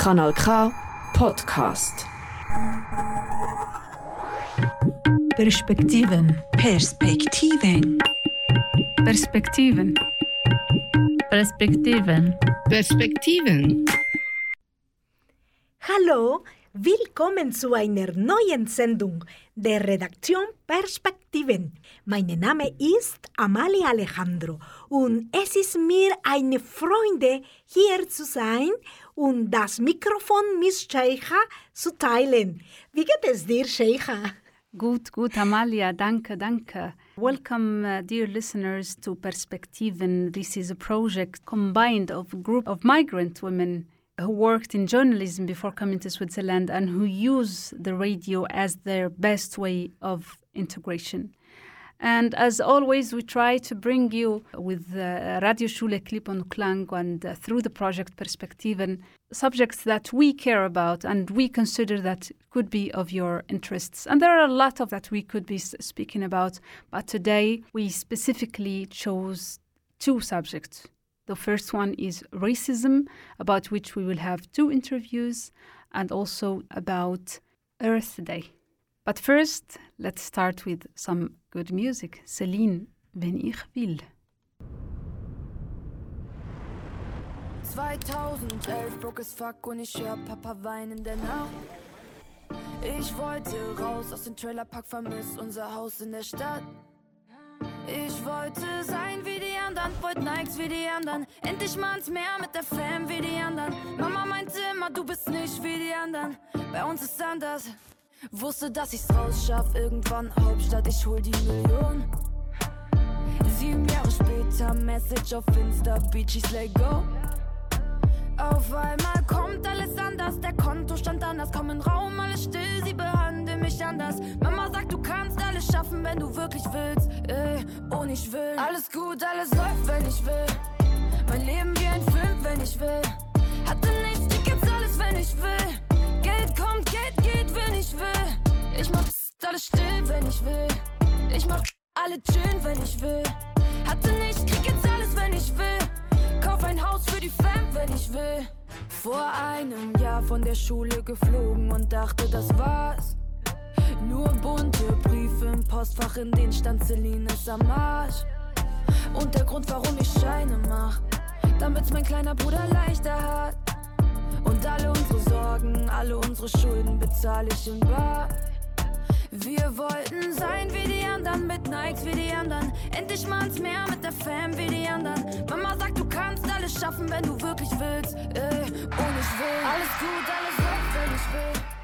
Kanal K Podcast. Perspektiven. Perspektiven. Perspektiven. Perspektiven. Perspektiven. Hallo, willkommen zu einer neuen Sendung der Redaktion Perspektiven. Mein Name ist Amalia Alejandro und es ist mir eine Freude, hier zu sein und das Mikrofon mit Sheikha zu teilen. Wie geht es dir, Sheikha? Good, good, Amalia. Danke, danke. Welcome, uh, dear listeners, to Perspektiven. This is a project combined of a group of migrant women who worked in journalism before coming to Switzerland and who use the radio as their best way of integration. And as always, we try to bring you with uh, Radio Schule klipp+klang and uh, through the project Perspektiven subjects that we care about and we consider that could be of your interests. And there are a lot of that we could be speaking about, but today we specifically chose two subjects. The first one is racism, about which we will have two interviews, and also about Earth Day. But first, let's start with some good music. Celine, wenn ich will. 2011 broke as fuck und ich hör Papa weinen in der Nacht. Ich wollte raus aus dem Trailerpark, unser Haus in der Stadt. Ich wollte sein wie die anderen, wollte Nikes wie die anderen. Endlich mal ins Meer mit der Fam wie die anderen. Mama meinte immer, du bist nicht wie die anderen. Bei uns ist anders. Wusste, dass ich's rausschaff, irgendwann Hauptstadt, ich hol die Million. Sieben Jahre später, Message auf Insta, Beachies, let go. Auf einmal kommt alles anders, der Kontostand anders, komm in Raum, alles still, sie behandeln mich anders. Mama sagt, du kannst alles schaffen, wenn du wirklich willst, äh, und ich will. Alles gut, alles läuft, wenn ich will. Mein Leben wie ein Film, wenn ich will. Hatte nichts, Tickets, alles, wenn ich will. Geld kommt, Geld geht, wenn ich will. Ich mach alles still, wenn ich will. Ich mach alle chillen, wenn ich will. Hatte nichts, krieg jetzt alles, wenn ich will. Kauf ein Haus für die Fam, wenn ich will. Vor einem Jahr von der Schule geflogen und dachte, das war's. Nur bunte Briefe im Postfach, in denen stand Celine ist am Arsch. Und der Grund, warum ich Scheine mach, damit's mein kleiner Bruder leichter hat. Und alle unsere Sorgen, alle unsere Schulden bezahle ich in Bar. Wir wollten sein wie die anderen, mit Nikes wie die anderen. Endlich mal ins Meer mit der Fam wie die anderen. Mama sagt, du kannst alles schaffen, wenn du wirklich willst. Äh, und ich will. Alles gut, alles läuft, wenn ich will.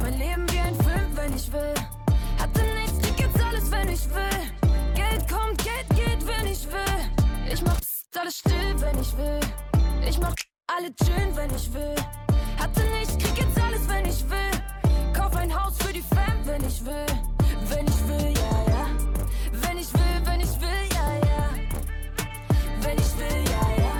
Mein Leben wie ein Film, wenn ich will. Hatte nichts, krieg jetzt alles, wenn ich will. Geld kommt, Geld geht, wenn ich will. Ich mach alles still, wenn ich will. Ich mach alle chillen, wenn ich will. Hatte nichts, krieg jetzt alles, wenn ich will. Kauf ein Haus für die Fam, wenn ich will. Wenn ich will, ja, ja. Wenn ich will, wenn ich will, ja, ja. Wenn ich will, ja, ja.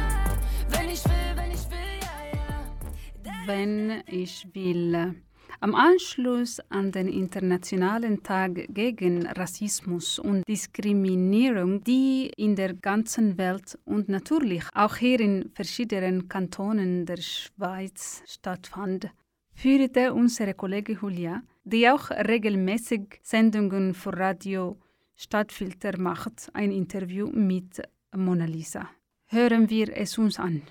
Wenn ich will, wenn ich will, ja, ja. Wenn ich will. Am Anschluss an den Internationalen Tag gegen Rassismus und Diskriminierung, die in der ganzen Welt und natürlich auch hier in verschiedenen Kantonen der Schweiz stattfand, führte unsere Kollegin Julia, die auch regelmäßig Sendungen für Radio Stadtfilter macht, ein Interview mit Mona Lisa. Hören wir es uns an.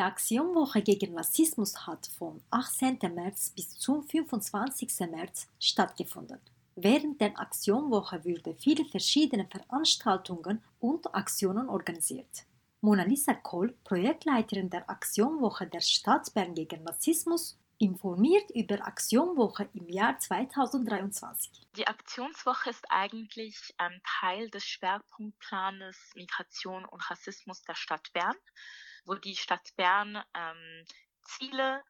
Die Aktionwoche gegen Rassismus hat vom 18. März bis zum 25. März stattgefunden. Während der Aktionwoche wurden viele verschiedene Veranstaltungen und Aktionen organisiert. Mona Lisa Kohl, Projektleiterin der Aktionwoche der Stadt Bern gegen Rassismus, informiert über Aktionwoche im Jahr 2023. Die Aktionswoche ist eigentlich ein Teil des Schwerpunktplanes Migration und Rassismus der Stadt Bern, wo die Stadt Bern ähm, Ziele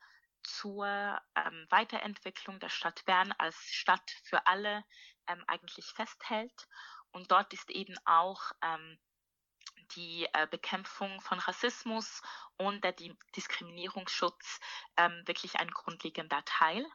zur ähm, Weiterentwicklung der Stadt Bern als Stadt für alle ähm, eigentlich festhält. Und dort ist eben auch ähm, die äh, Bekämpfung von Rassismus und der Di Diskriminierungsschutz ähm, wirklich ein grundlegender Teil.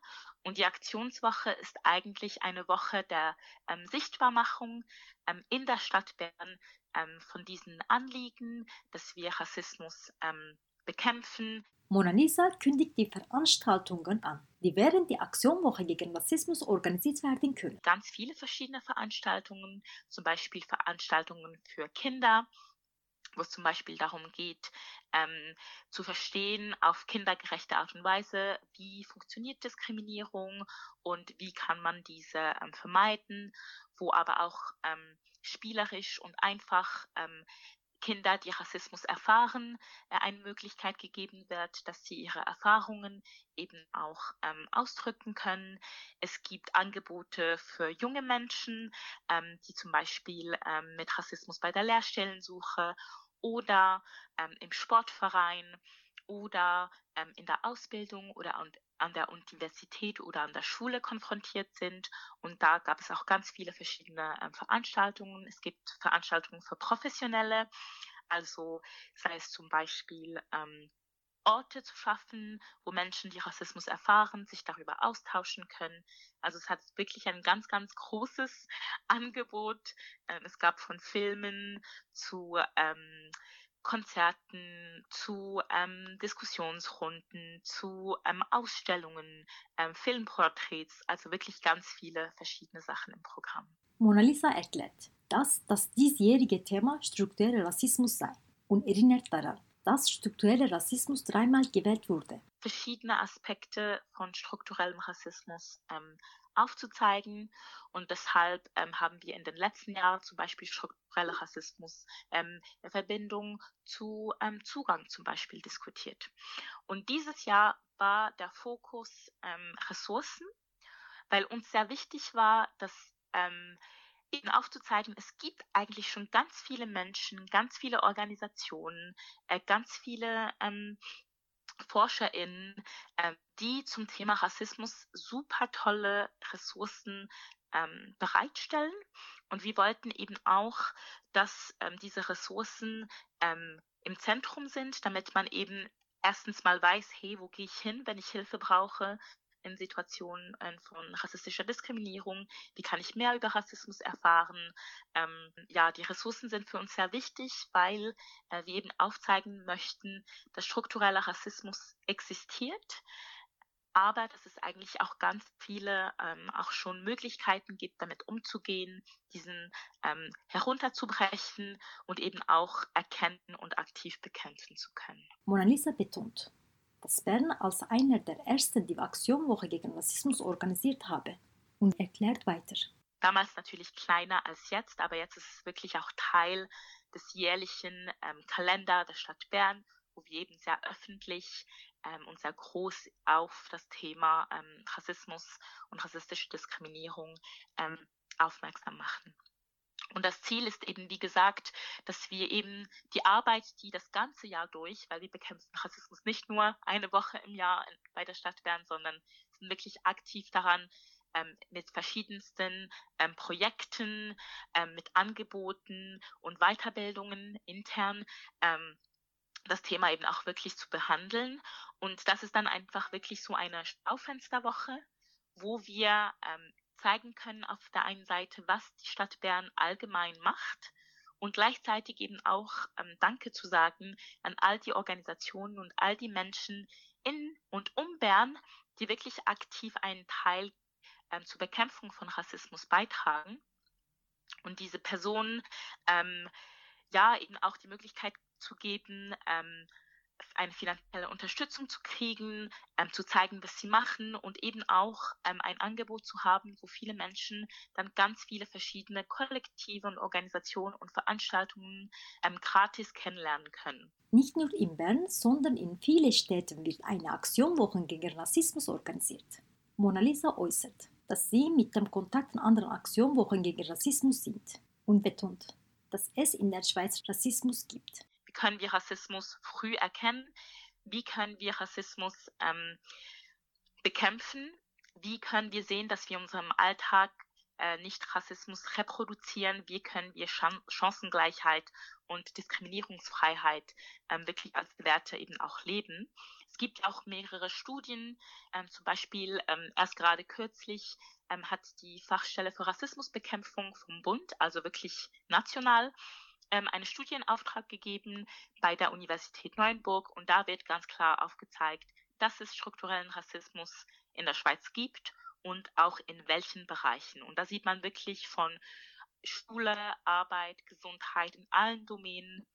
Und die Aktionswoche ist eigentlich eine Woche der ähm, Sichtbarmachung ähm, in der Stadt Bern ähm, von diesen Anliegen, dass wir Rassismus ähm, bekämpfen. Mona Lisa kündigt die Veranstaltungen an, die während der Aktionwoche gegen Rassismus organisiert werden können. Ganz viele verschiedene Veranstaltungen, zum Beispiel Veranstaltungen für Kinder, wo es zum Beispiel darum geht, ähm, zu verstehen auf kindergerechte Art und Weise, wie funktioniert Diskriminierung und wie kann man diese ähm, vermeiden, wo aber auch ähm, spielerisch und einfach ähm, Kinder, die Rassismus erfahren, äh, eine Möglichkeit gegeben wird, dass sie ihre Erfahrungen eben auch ähm, ausdrücken können. Es gibt Angebote für junge Menschen, ähm, die zum Beispiel ähm, mit Rassismus bei der Lehrstellensuche oder ähm, im Sportverein oder ähm, in der Ausbildung oder an, an der Universität oder an der Schule konfrontiert sind. Und da gab es auch ganz viele verschiedene ähm, Veranstaltungen. Es gibt Veranstaltungen für Professionelle, also sei es zum Beispiel ähm, Orte zu schaffen, wo Menschen, die Rassismus erfahren, sich darüber austauschen können. Also es hat wirklich ein ganz, ganz großes Angebot. Ähm, es gab von Filmen zu ähm, Konzerten, zu ähm, Diskussionsrunden, zu ähm, Ausstellungen, ähm, Filmporträts, also wirklich ganz viele verschiedene Sachen im Programm. Mona Lisa erklärt, dass das diesjährige Thema struktureller Rassismus sei und erinnert daran, dass struktureller Rassismus dreimal gewählt wurde. Verschiedene Aspekte von strukturellem Rassismus ähm, aufzuzeigen. Und deshalb ähm, haben wir in den letzten Jahren zum Beispiel struktureller Rassismus ähm, in Verbindung zu ähm, Zugang zum Beispiel diskutiert. Und dieses Jahr war der Fokus ähm, Ressourcen, weil uns sehr wichtig war, dass ähm, eben aufzuzeigen, es gibt eigentlich schon ganz viele Menschen, ganz viele Organisationen, äh, ganz viele ähm, ForscherInnen, äh, die zum Thema Rassismus super tolle Ressourcen ähm, bereitstellen. Und wir wollten eben auch, dass ähm, diese Ressourcen ähm, im Zentrum sind, damit man eben erstens mal weiß, hey, wo gehe ich hin, wenn ich Hilfe brauche? In Situationen äh, von rassistischer Diskriminierung? Wie kann ich mehr über Rassismus erfahren? Ähm, ja, die Ressourcen sind für uns sehr wichtig, weil äh, wir eben aufzeigen möchten, dass struktureller Rassismus existiert aber dass es eigentlich auch ganz viele ähm, auch schon Möglichkeiten gibt, damit umzugehen, diesen ähm, herunterzubrechen und eben auch erkennen und aktiv bekämpfen zu können. Mona Lisa betont, dass Bern als einer der ersten die Aktionwoche gegen Rassismus organisiert habe und erklärt weiter. Damals natürlich kleiner als jetzt, aber jetzt ist es wirklich auch Teil des jährlichen ähm, Kalender der Stadt Bern, wo wir eben sehr öffentlich ähm, und sehr groß auf das Thema ähm, Rassismus und rassistische Diskriminierung ähm, aufmerksam machen. Und das Ziel ist eben, wie gesagt, dass wir eben die Arbeit, die das ganze Jahr durch, weil wir bekämpfen Rassismus nicht nur eine Woche im Jahr bei der Stadt Bern, sondern sind wirklich aktiv daran, ähm, mit verschiedensten ähm, Projekten, ähm, mit Angeboten und Weiterbildungen intern ähm, das Thema eben auch wirklich zu behandeln. Und das ist dann einfach wirklich so eine Schaufensterwoche, wo wir ähm, zeigen können auf der einen Seite, was die Stadt Bern allgemein macht und gleichzeitig eben auch ähm, Danke zu sagen an all die Organisationen und all die Menschen in und um Bern, die wirklich aktiv einen Teil ähm, zur Bekämpfung von Rassismus beitragen. Und diese Personen ähm, ja eben auch die Möglichkeit zu geben, ähm, eine finanzielle Unterstützung zu kriegen, ähm, zu zeigen, was sie machen und eben auch ähm, ein Angebot zu haben, wo viele Menschen dann ganz viele verschiedene Kollektive und Organisationen und Veranstaltungen ähm, gratis kennenlernen können. Nicht nur in Bern, sondern in vielen Städten wird eine Aktionwoche gegen Rassismus organisiert. Mona Lisa äußert, dass sie mit dem Kontakt an anderen Aktionwochen gegen Rassismus sind und betont, dass es in der Schweiz Rassismus gibt können wir Rassismus früh erkennen? Wie können wir Rassismus ähm, bekämpfen? Wie können wir sehen, dass wir in unserem Alltag äh, nicht Rassismus reproduzieren? Wie können wir Chan Chancengleichheit und Diskriminierungsfreiheit ähm, wirklich als Werte eben auch leben? Es gibt auch mehrere Studien, ähm, zum Beispiel ähm, erst gerade kürzlich ähm, hat die Fachstelle für Rassismusbekämpfung vom Bund, also wirklich national, ähm, einen Studienauftrag gegeben bei der Universität Neuenburg und da wird ganz klar aufgezeigt, dass es strukturellen Rassismus in der Schweiz gibt und auch in welchen Bereichen. Und da sieht man wirklich von Schule, Arbeit, Gesundheit in allen Domänen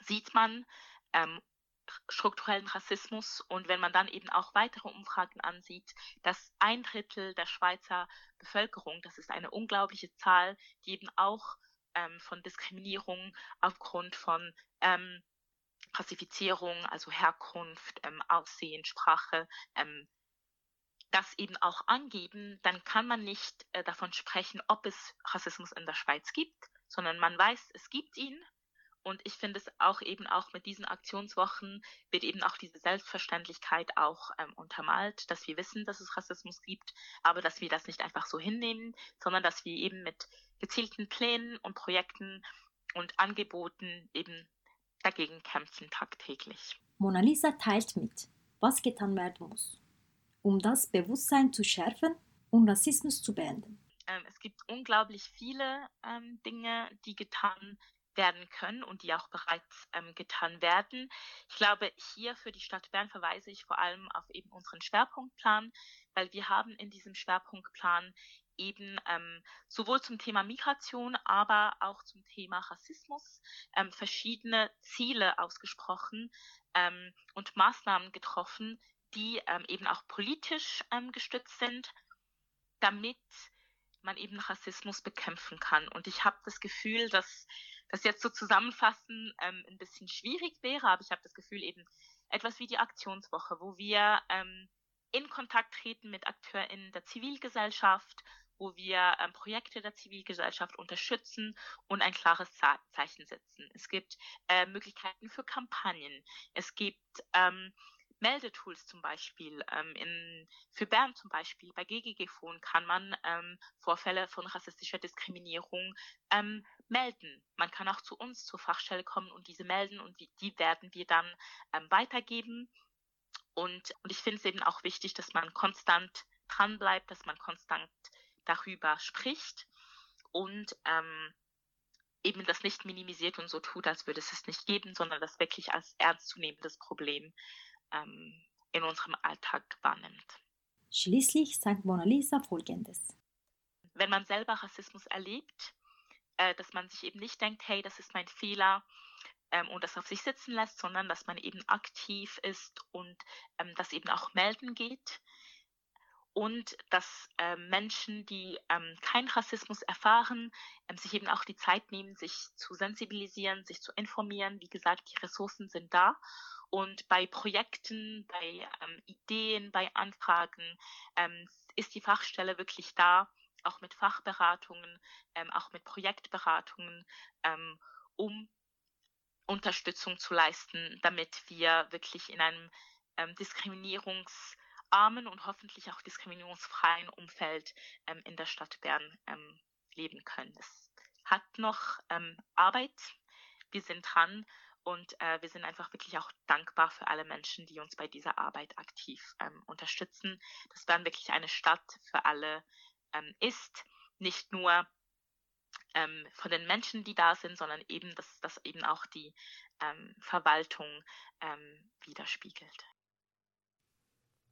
sieht man ähm, strukturellen Rassismus und wenn man dann eben auch weitere Umfragen ansieht, dass ein Drittel der Schweizer Bevölkerung, das ist eine unglaubliche Zahl, die eben auch ähm, von Diskriminierung aufgrund von ähm, Klassifizierung, also Herkunft, ähm, Aussehen, Sprache, ähm, das eben auch angeben, dann kann man nicht äh, davon sprechen, ob es Rassismus in der Schweiz gibt, sondern man weiß, es gibt ihn und ich finde es auch eben auch mit diesen Aktionswochen wird eben auch diese Selbstverständlichkeit auch ähm, untermalt, dass wir wissen, dass es Rassismus gibt, aber dass wir das nicht einfach so hinnehmen, sondern dass wir eben mit gezielten Plänen und Projekten und Angeboten eben dagegen kämpfen tagtäglich. Mona Lisa teilt mit, was getan werden muss, um das Bewusstsein zu schärfen und Rassismus zu beenden. Ähm, es gibt unglaublich viele ähm, Dinge, die getan werden können und die auch bereits ähm, getan werden. Ich glaube, hier für die Stadt Bern verweise ich vor allem auf eben unseren Schwerpunktplan, weil wir haben in diesem Schwerpunktplan eben ähm, sowohl zum Thema Migration, aber auch zum Thema Rassismus ähm, verschiedene Ziele ausgesprochen ähm, und Maßnahmen getroffen, die ähm, eben auch politisch ähm, gestützt sind, damit man eben Rassismus bekämpfen kann. Und ich habe das Gefühl, dass das jetzt so zusammenfassen ähm, ein bisschen schwierig wäre, aber ich habe das Gefühl eben etwas wie die Aktionswoche, wo wir ähm, in Kontakt treten mit AkteurInnen der Zivilgesellschaft, wo wir ähm, Projekte der Zivilgesellschaft unterstützen und ein klares Zeichen setzen. Es gibt äh, Möglichkeiten für Kampagnen. Es gibt ähm, Meldetools zum Beispiel. Ähm, in, für Bern zum Beispiel, bei GGG-Phone kann man ähm, Vorfälle von rassistischer Diskriminierung ähm, melden. Man kann auch zu uns zur Fachstelle kommen und diese melden und die, die werden wir dann ähm, weitergeben. Und, und ich finde es eben auch wichtig, dass man konstant dranbleibt, dass man konstant darüber spricht und ähm, eben das nicht minimisiert und so tut, als würde es es nicht geben, sondern das wirklich als ernstzunehmendes Problem ähm, in unserem Alltag wahrnimmt. Schließlich sagt Mona Lisa Folgendes. Wenn man selber Rassismus erlebt, äh, dass man sich eben nicht denkt, hey, das ist mein Fehler ähm, und das auf sich sitzen lässt, sondern dass man eben aktiv ist und ähm, das eben auch melden geht und dass äh, Menschen, die ähm, keinen Rassismus erfahren, ähm, sich eben auch die Zeit nehmen, sich zu sensibilisieren, sich zu informieren. Wie gesagt, die Ressourcen sind da und bei Projekten, bei ähm, Ideen, bei Anfragen ähm, ist die Fachstelle wirklich da, auch mit Fachberatungen, ähm, auch mit Projektberatungen, ähm, um Unterstützung zu leisten, damit wir wirklich in einem ähm, diskriminierungsarmen und hoffentlich auch diskriminierungsfreien Umfeld ähm, in der Stadt Bern leben können. Es hat noch Arbeit. Wir sind dran und äh, wir sind einfach wirklich auch dankbar für alle Menschen, die uns bei dieser Arbeit aktiv ähm, unterstützen. Dass Bern wirklich eine Stadt für alle ähm, ist. Nicht nur ähm, von den Menschen, die da sind, sondern eben, dass das eben auch die ähm, Verwaltung ähm, widerspiegelt.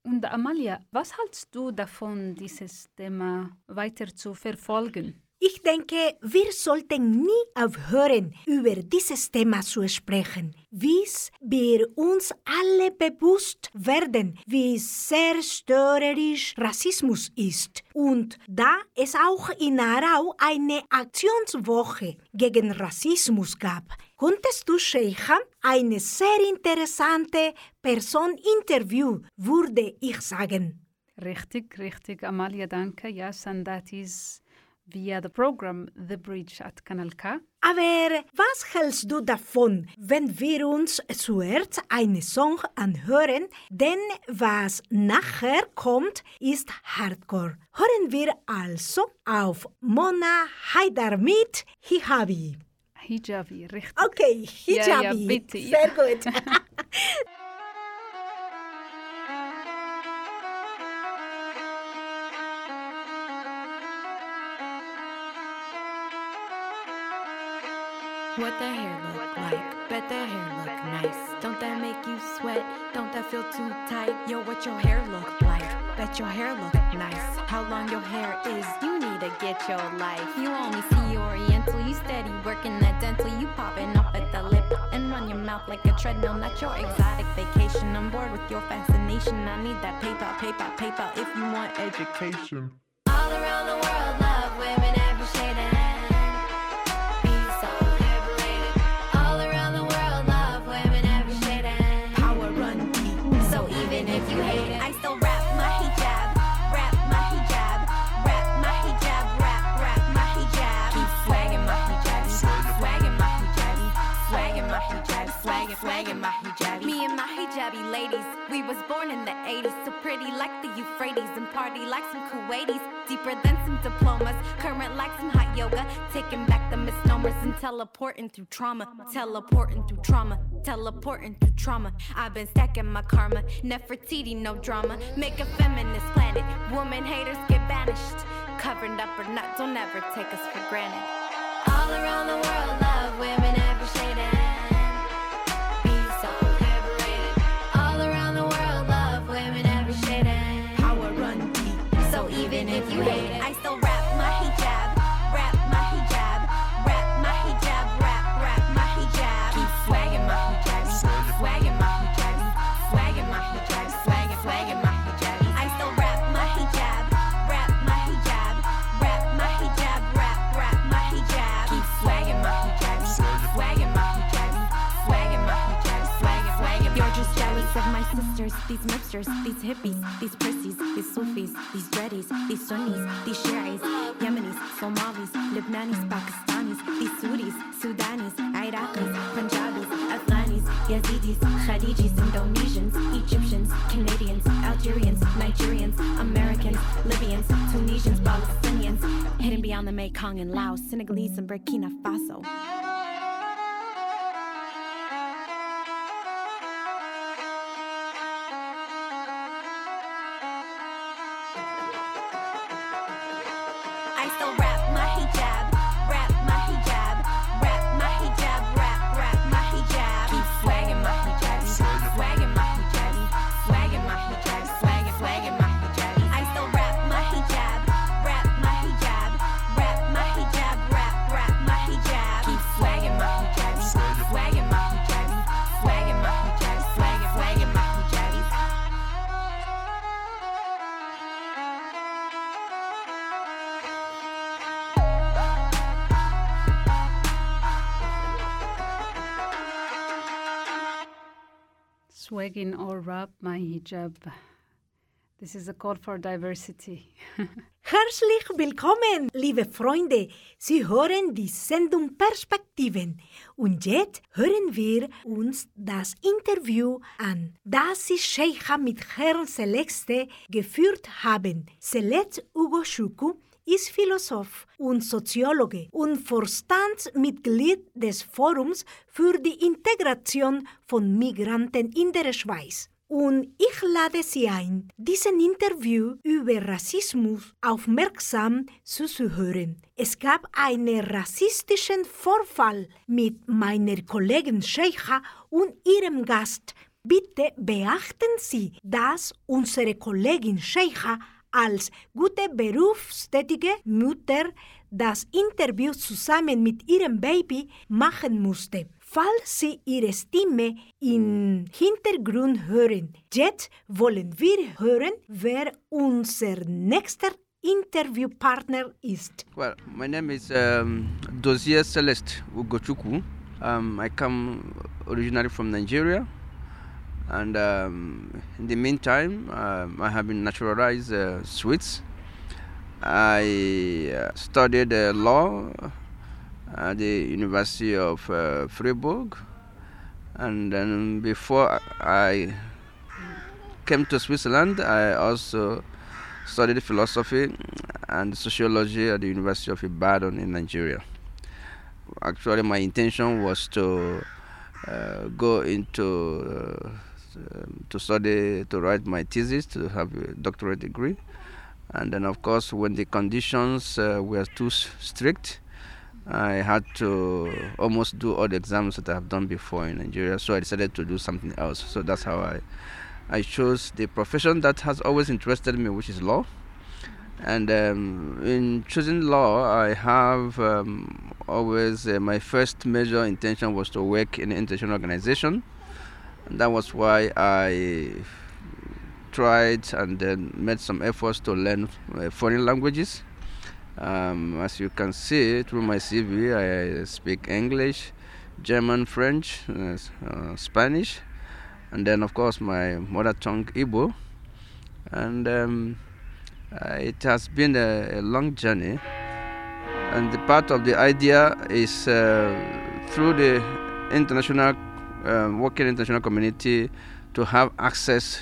Und Amalia, was hältst du davon, dieses Thema weiter zu verfolgen? Ich denke, wir sollten nie aufhören, über dieses Thema zu sprechen, bis wir uns alle bewusst werden, wie sehr störerisch Rassismus ist. Und da es auch in Arau eine Aktionswoche gegen Rassismus gab, konntest du Sheikha eine sehr interessante Person interview, würde ich sagen. Richtig, richtig, Amalia, danke. Yes, and that is via the program The Bridge at Kanal K. Aber was hältst du davon, wenn wir uns zuerst einen Song anhören, denn was nachher kommt, ist Hardcore. Hören wir also auf Mona Haidar mit Hijabi. Hijabi, richtig. Okay, Hijabi. Ja, ja, bitte. Sehr gut. what their hair look like. Bet their hair look nice. Don't that make you sweat? Don't that feel too tight? Yo, what your hair look like? Bet your hair look nice. How long your hair is? You need to get your life. You only see Oriental. You steady working that dental. You popping up at the lip and run your mouth like a treadmill. Not your exotic vacation. I'm bored with your fascination. I need that PayPal, PayPal, PayPal. If you want education. Swagging swagging my hijab. Me and my hijabi ladies, we was born in the 80s, so pretty like the Euphrates and party like some Kuwaitis, deeper than some diplomas, current like some hot yoga, taking back the misnomers and teleporting through trauma, teleporting through trauma, teleporting through trauma. I've been stacking my karma, Nefertiti, no drama. Make a feminist planet, woman haters get banished. Covered up or not, don't ever take us for granted. All around my sisters, these mipsters, these hippies, these prissies, these Sufis, these dreadies, these Sunnis, these Shiites, Yemenis, Somalis, Lebanese, Pakistanis, these Sudis, Sudanis, Iraqis, Punjabis, Afghanis, Yazidis, Khadijis, Indonesians, Egyptians, Canadians, Algerians, Nigerians, Americans, Libyans, Tunisians, Palestinians, hidden beyond the Mekong and Laos, Senegalese, and Burkina Faso. Swagging or rap my hijab. This is a call for diversity. Herzlich willkommen, liebe Freunde. Sie hören die Sendung Perspektiven. Und jetzt hören wir uns das Interview an, das Sie Sheikha mit Herrn Celeste geführt haben. Celeste Ugo Shuku ist Philosoph und Soziologe und Vorstandsmitglied des Forums für die Integration von Migranten in der Schweiz. Und ich lade Sie ein, diesen Interview über Rassismus aufmerksam zuzuhören. Es gab einen rassistischen Vorfall mit meiner Kollegin Sheikha und ihrem Gast. Bitte beachten Sie, dass unsere Kollegin Sheikha als gute berufstätige Mutter das Interview zusammen mit ihrem Baby machen musste. Falls Sie Ihre Stimme im Hintergrund hören, jetzt wollen wir hören, wer unser nächster Interviewpartner ist. Well, my name is um, Dozier Celeste Ugochukwu. Um, I come originally from Nigeria, and um, in the meantime, um, I have been naturalized uh, Swiss. I uh, studied uh, law at the University of uh, Freiburg, and then before I came to Switzerland, I also studied philosophy and sociology at the University of Ibadan in Nigeria. Actually, my intention was to uh, go into uh, um, to study to write my thesis to have a doctorate degree, and then of course when the conditions uh, were too strict, I had to almost do all the exams that I've done before in Nigeria, so I decided to do something else. So that's how I, I chose the profession that has always interested me, which is law. And um, in choosing law, I have um, always uh, my first major intention was to work in an international organization. That was why I tried and then made some efforts to learn uh, foreign languages. Um, as you can see through my CV, I speak English, German, French, uh, uh, Spanish, and then of course my mother tongue Igbo. And um, uh, it has been a, a, long journey, and the part of the idea is uh, through the international uh, working international community to have access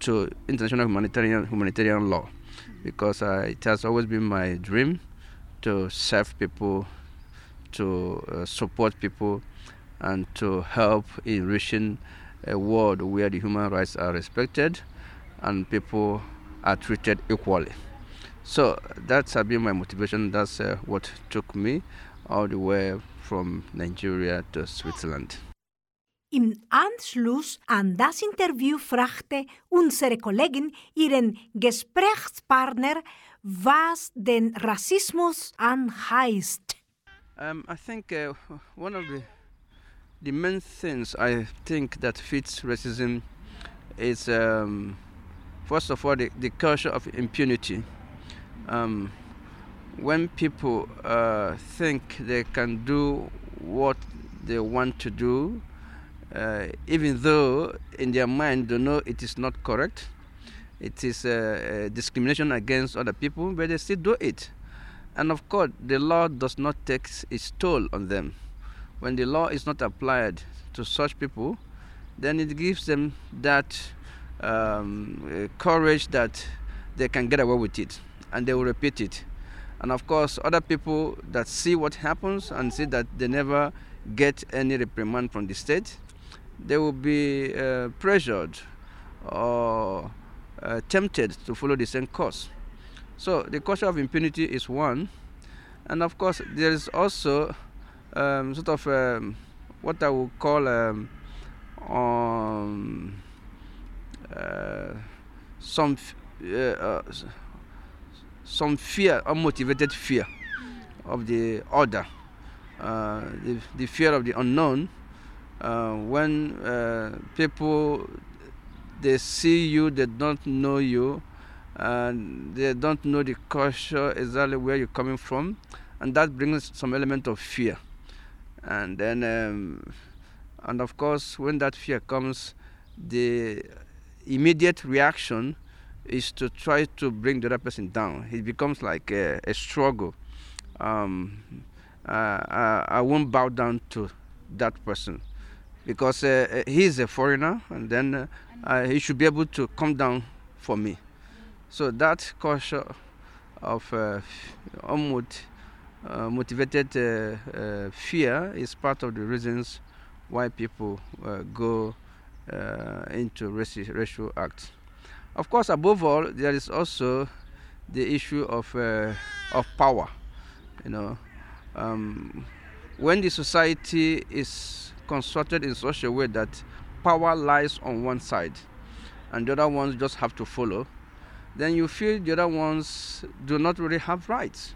to international humanitarian humanitarian law, because uh, it has always been my dream to serve people, to uh, support people, and to help in reaching a world where the human rights are respected and people are treated equally. So that's been my motivation. That's uh, what took me all the way from Nigeria to Switzerland. Im Anschluss an das Interview fragte unsere Kollegin ihren Gesprächspartner, was den Rassismus anheißt. Um, I think uh, one of the the main things I think that fits racism is um, first of all the, the culture of impunity. Um, when people uh, think they can do what they want to do, uh, even though in their mind they know it is not correct, it is uh, discrimination against other people, but they still do it. And of course, the law does not take its toll on them. When the law is not applied to such people, then it gives them that um, courage that they can get away with it and they will repeat it. And of course, other people that see what happens and see that they never get any reprimand from the state, they will be uh, pressured or uh, tempted to follow the same course. So the culture of impunity is one, and of course there is also um, sort of um, what I would call um, um uh, some uh, uh, some fear, unmotivated fear of the other, uh, the, the fear of the unknown. Uh, when uh, people they see you, they don't know you, and they don't know the culture exactly where you're coming from, and that brings some element of fear. And then, um, and of course, when that fear comes, the immediate reaction is to try to bring the other person down. It becomes like a, a struggle. Um, uh, I, I, won't bow down to that person because uh, he's a foreigner, and then uh, uh, he should be able to come down for me. So that culture of uh, uh, motivated uh, fear is part of the reasons why people go into racial acts. Of course, above all, there is also the issue of of power. You know, um, when the society is constructed in such a way that power lies on one side and the other ones just have to follow, then you feel the other ones do not really have rights.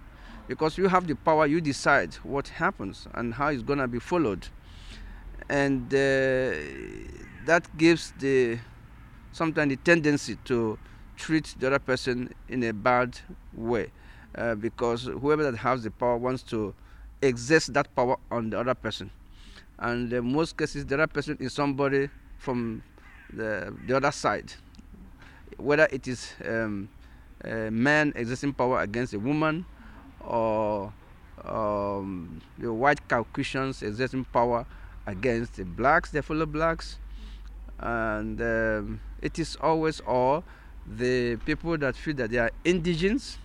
Because you have the power, you decide what happens and how it's going to be followed. And uh, that gives the sometimes the tendency to treat the other person in a bad way. Uh, because whoever that has the power wants to exert that power on the other person. And in most cases, the other person is somebody from the, the other side. Whether it is um, a man exerting power against a woman or um, the white Caucasians exerting power against the blacks, the fellow blacks, and um, it is always all the people that feel that they are indigenous,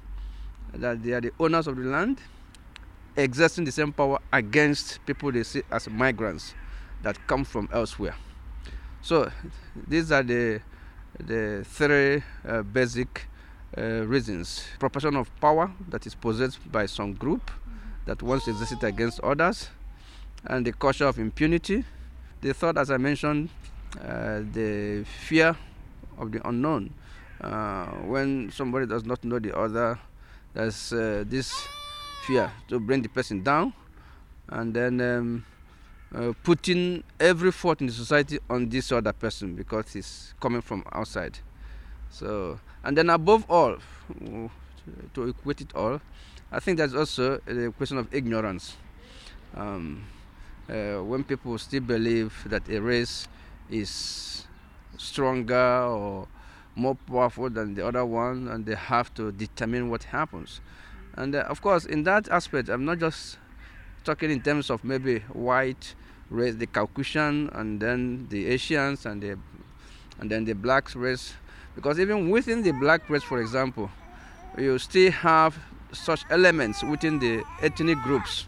that they are the owners of the land, exerting the same power against people they see as migrants that come from elsewhere. So these are the the three uh, basic uh, reasons proportion of power that is possessed by some group that wants to exert it against others, and the culture of impunity. The third, as I mentioned, uh, the fear of the unknown. Uh, when somebody does not know the other, there's uh, this fear to bring the person down, and then um, uh, putting every fault in the society on this other person because he's coming from outside. So, and then above all, to equate it all, I think there's also a question of ignorance. Um, uh, when people still believe that a race is stronger or more powerful than the other one, and they have to determine what happens. And uh, of course, in that aspect, I'm not just talking in terms of maybe white race, the Caucasian, and then the Asians, and the and then the black race, because even within the black race, for example, you still have such elements within the ethnic groups.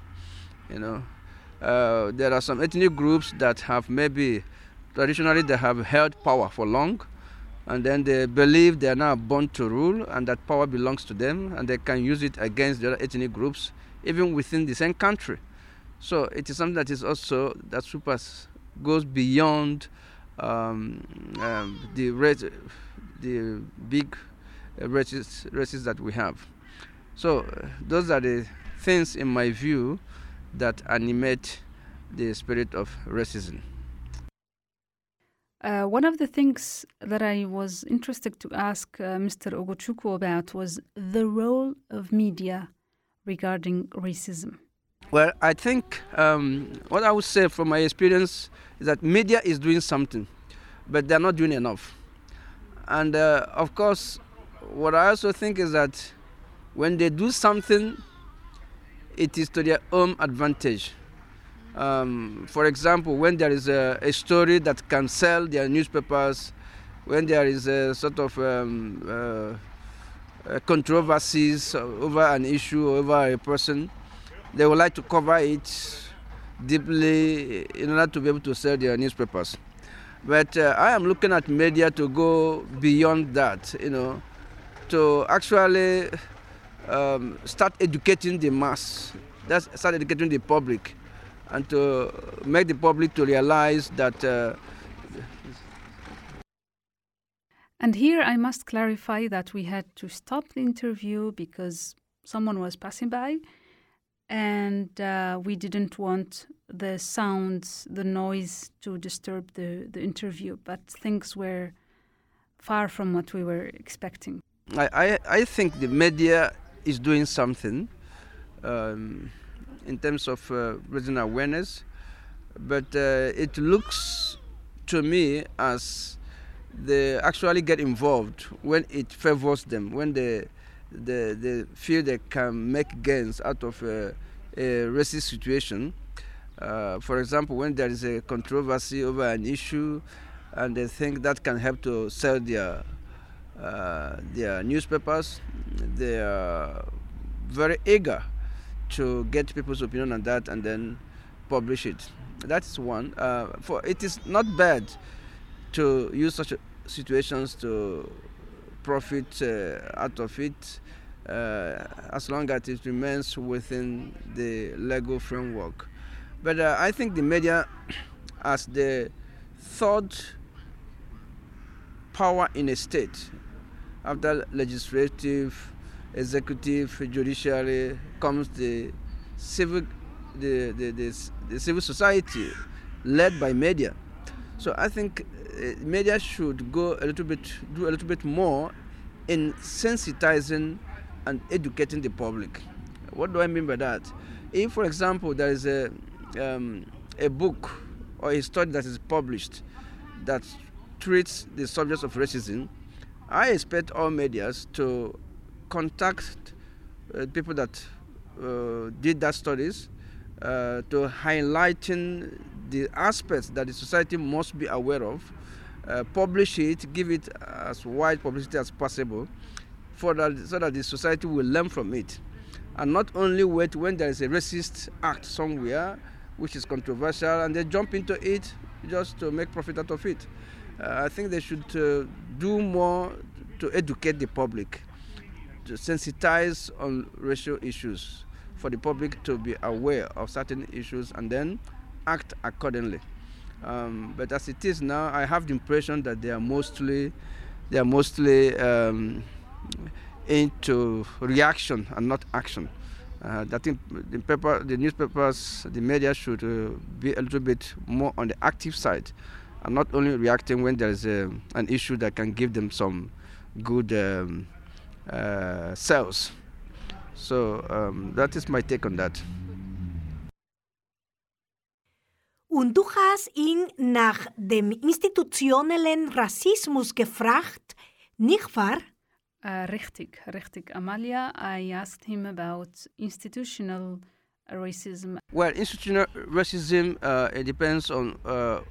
You know, uh, there are some ethnic groups that have maybe traditionally they have held power for long, and then they believe they are now born to rule, and that power belongs to them, and they can use it against the other ethnic groups, even within the same country. So it is something that is also that super goes beyond um, um, the race, the big races, races that we have. So uh, those are the things, in my view, that animate the spirit of racism. Uh, one of the things that I was interested to ask uh, Mr. Ugochukwu about was the role of media regarding racism. Well, I think um, what I would say from my experience is that media is doing something, but they're not doing enough. And uh, of course, what I also think is that when they do something, it is to their own advantage. Um, for example, when there is a, a, story that can sell their newspapers, when there is a sort of um, uh, controversies over an issue, or over a person, they would like to cover it deeply in order to be able to sell their newspapers. But uh, I am looking at media to go beyond that, you know, to actually um, start educating the mass, start educating the public, and to make the public to realize that. Uh, and here I must clarify that we had to stop the interview because someone was passing by, and uh, we didn't want the sounds, the noise to disturb the, the interview, but things were far from what we were expecting. I, I, I think the media is doing something um, in terms of uh, raising awareness, but uh, it looks to me as they actually get involved when it favors them, when they, they, they feel they can make gains out of a, a racist situation. Uh, for example, when there is a controversy over an issue and they think that can help to sell their uh, their newspapers. They are very eager to get people's opinion on that and then publish it. That's one. Uh, for it is not bad to use such situations to profit uh, out of it, uh, as long as it remains within the legal framework. But uh, I think the media, as the third power in a state, after legislative, executive, judiciary comes the civil, the, the, the, the civil society led by media. So I think uh, media should go a little bit, do a little bit more in sensitizing and educating the public. What do I mean by that? If, for example, there is a, um, a book or a study that is published that treats the subjects of racism, I expect all medias to contact uh, people that uh, did that studies uh, to highlighting the aspects that the society must be aware of, uh, publish it, give it as wide publicity as possible, for that, so that the society will learn from it, and not only wait when there is a racist act somewhere which is controversial and they jump into it just to make profit out of it. Uh, I think they should uh, do more to educate the public, to sensitize on racial issues, for the public to be aware of certain issues and then act accordingly. Um, but as it is now, I have the impression that they are mostly they are mostly um, into reaction and not action. Uh, I think the paper, the newspapers, the media should uh, be a little bit more on the active side, and not only reacting when there is a, an issue that can give them some good um, uh, sales. So um, that is my take on that. Und du hast ihn nach dem institutionellen Rassismus gefragt, nicht wahr? Uh, richtig, richtig. Amalia, I asked him about institutional racism. Well, institutional racism uh, it depends on uh,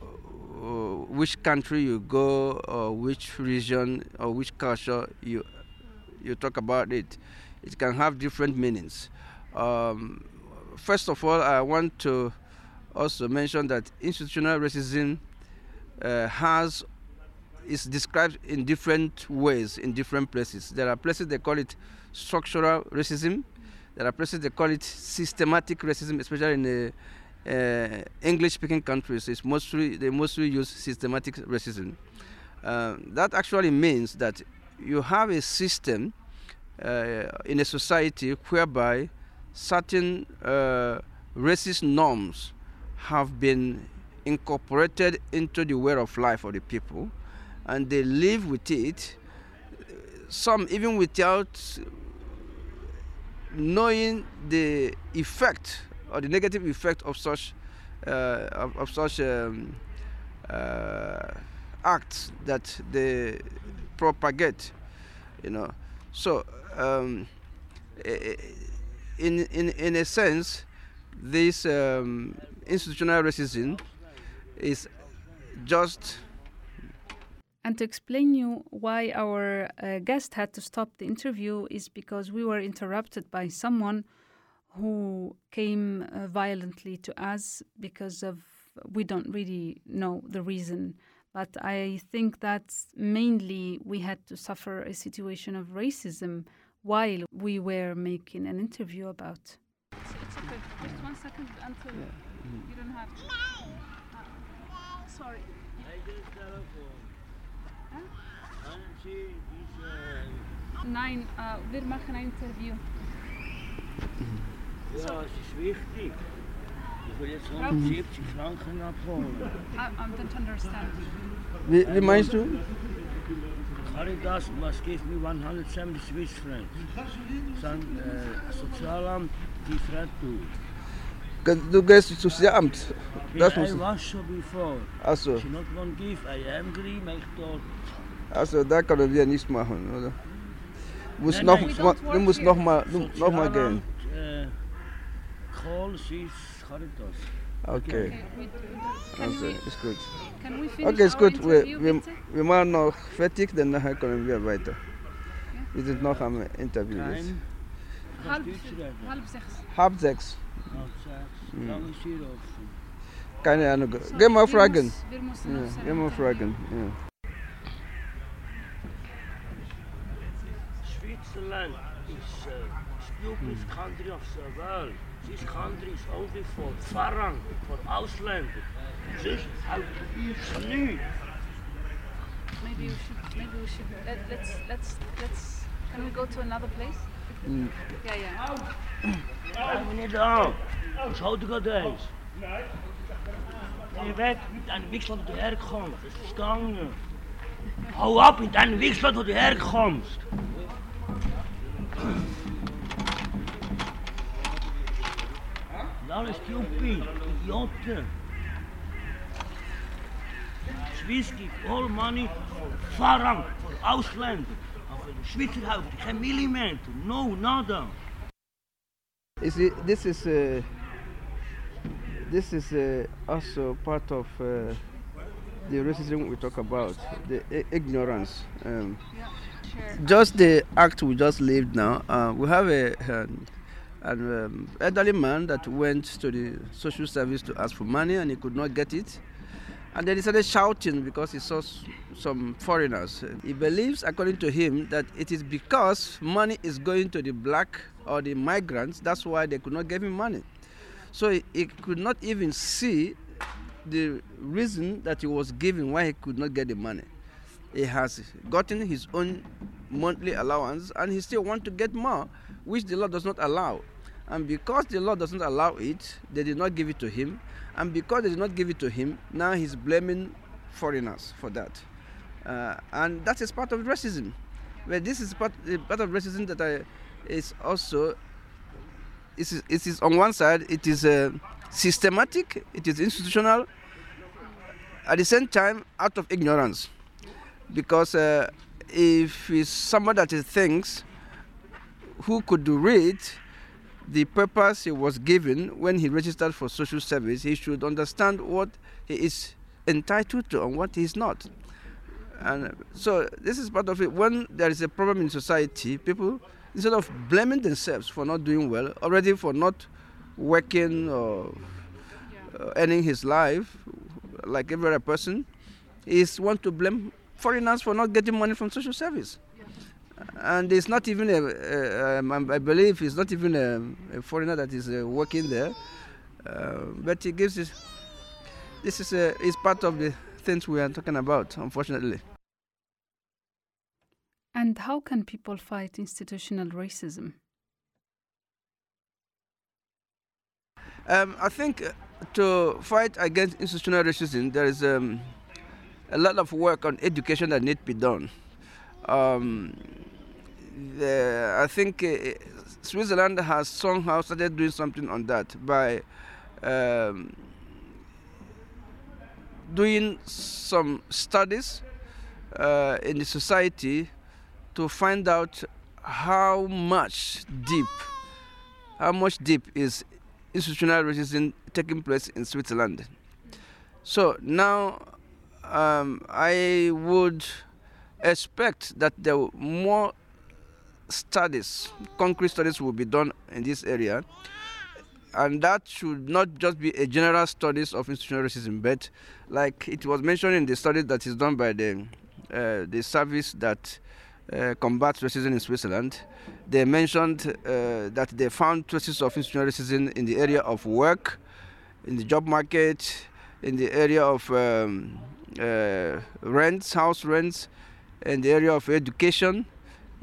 which country you go, or which region, or which culture you you talk about it. It can have different meanings. Um, first of all, I want to also mention that institutional racism uh, has is described in different ways in different places. There are places they call it structural racism. There are places they call it systematic racism, especially in the uh, English-speaking countries. It's mostly they mostly use systematic racism. Uh, that actually means that you have a system uh, in a society whereby certain uh, racist norms have been incorporated into the way of life of the people and they live with it some even without knowing the effect or the negative effect of such uh, of, of, such um, uh, acts that they propagate you know. So um, in, in, in a sense this um, institutional racism is just and to explain you why our uh, guest had to stop the interview is because we were interrupted by someone who came uh, violently to us because of we don't really know the reason but i think that mainly we had to suffer a situation of racism while we were making an interview about it's, it's okay just one second until yeah. mm-hmm. you don't have to uh, sorry Nein, uh, wir machen ein Interview. Ja, so. es ist wichtig. Ich will jetzt 170 Franken abholen. I, I don't understand. Wie, wie meinst du? Caritas must give me 170 Swiss francs. San äh, Sozialamt die du. Du gehst zum Sozialamt? Das I was so before. Achso. She not one give, I am green, ich dort. Also da können wir nichts machen, oder? Du musst noch, du musst noch mal, du, noch mal gehen. Äh, call Swiss Caritas. Okay. Also, ist gut. Okay, ist gut. Wir, wir, wir machen noch fertig, dann nachher können wir weiter. Wir sind noch am Interview jetzt. Halb, halb sechs. Halb sechs. Halb sechs. Hm. Ist. Keine Ahnung. Geh mal fragen. Ja, geh mal fragen. Ja. Switzerland is uh, stupidest country of the world. This country is only for foreign, for Ausländer. This it's new. Maybe we should. Maybe we should. Let, let's let's let's. Can we go to another place? Mm. Ja, ja. Kijk meneer aan. Schoot ik dat eens? Nee. Je niet aan de wiksel tot de herkomst. Dat is stangen. Hou op met de wiksel tot de herkomst. Alles stupid, idioten. Swiss give all money for Farang, for Ausländer. Aber in Schweizer Haupt kein Millimeter, no, nada. You see, this is uh, this is uh, also part of uh, the racism we talk about, the ignorance. Um, yeah, sure. Just the act we just lived now. Uh, we have a an, an um, elderly man that went to the social service to ask for money and he could not get it. And then he started shouting because he saw some foreigners. He believes, according to him, that it is because money is going to the black or the migrants. That's why they could not give him money. So he, he could not even see the reason that he was given why he could not get the money. He has gotten his own monthly allowance and he still wants to get more, which the law does not allow. And because the law doesn't allow it, they did not give it to him. And because they did not give it to him, now he's blaming foreigners for that. Uh, and that is part of racism. But this is part, part of racism that I, is also, it is, it is on one side, it is uh, systematic, it is institutional, at the same time, out of ignorance. Because uh, if it's somebody that thinks who could read the purpose he was given when he registered for social service, he should understand what he is entitled to and what he is not. And so this is part of it. When there is a problem in society, people, instead of blaming themselves for not doing well, already for not working or uh, earning his life, like every other person, is want to blame foreigners for not getting money from social service. And it's not even a, um, I believe it's not even a, a foreigner that is uh, working there, uh, but it gives this. This is a, is part of the things we are talking about, unfortunately. And how can people fight institutional racism? Um, I think uh, to fight against institutional racism, there is um, a lot of work on education that needs to be done. Um, the, I think uh, Switzerland has somehow started doing something on that by um, doing some studies uh, in the society to find out how much deep, how much deep is institutional racism taking place in Switzerland. So now um, I would expect that there will more studies, concrete studies will be done in this area. And that should not just be a general studies of institutional racism, but like it was mentioned in the study that is done by the uh, the service that uh, combats racism in Switzerland, they mentioned uh, that they found traces of institutional racism in the area of work, in the job market, in the area of um, uh, rents, house rents, in the area of education,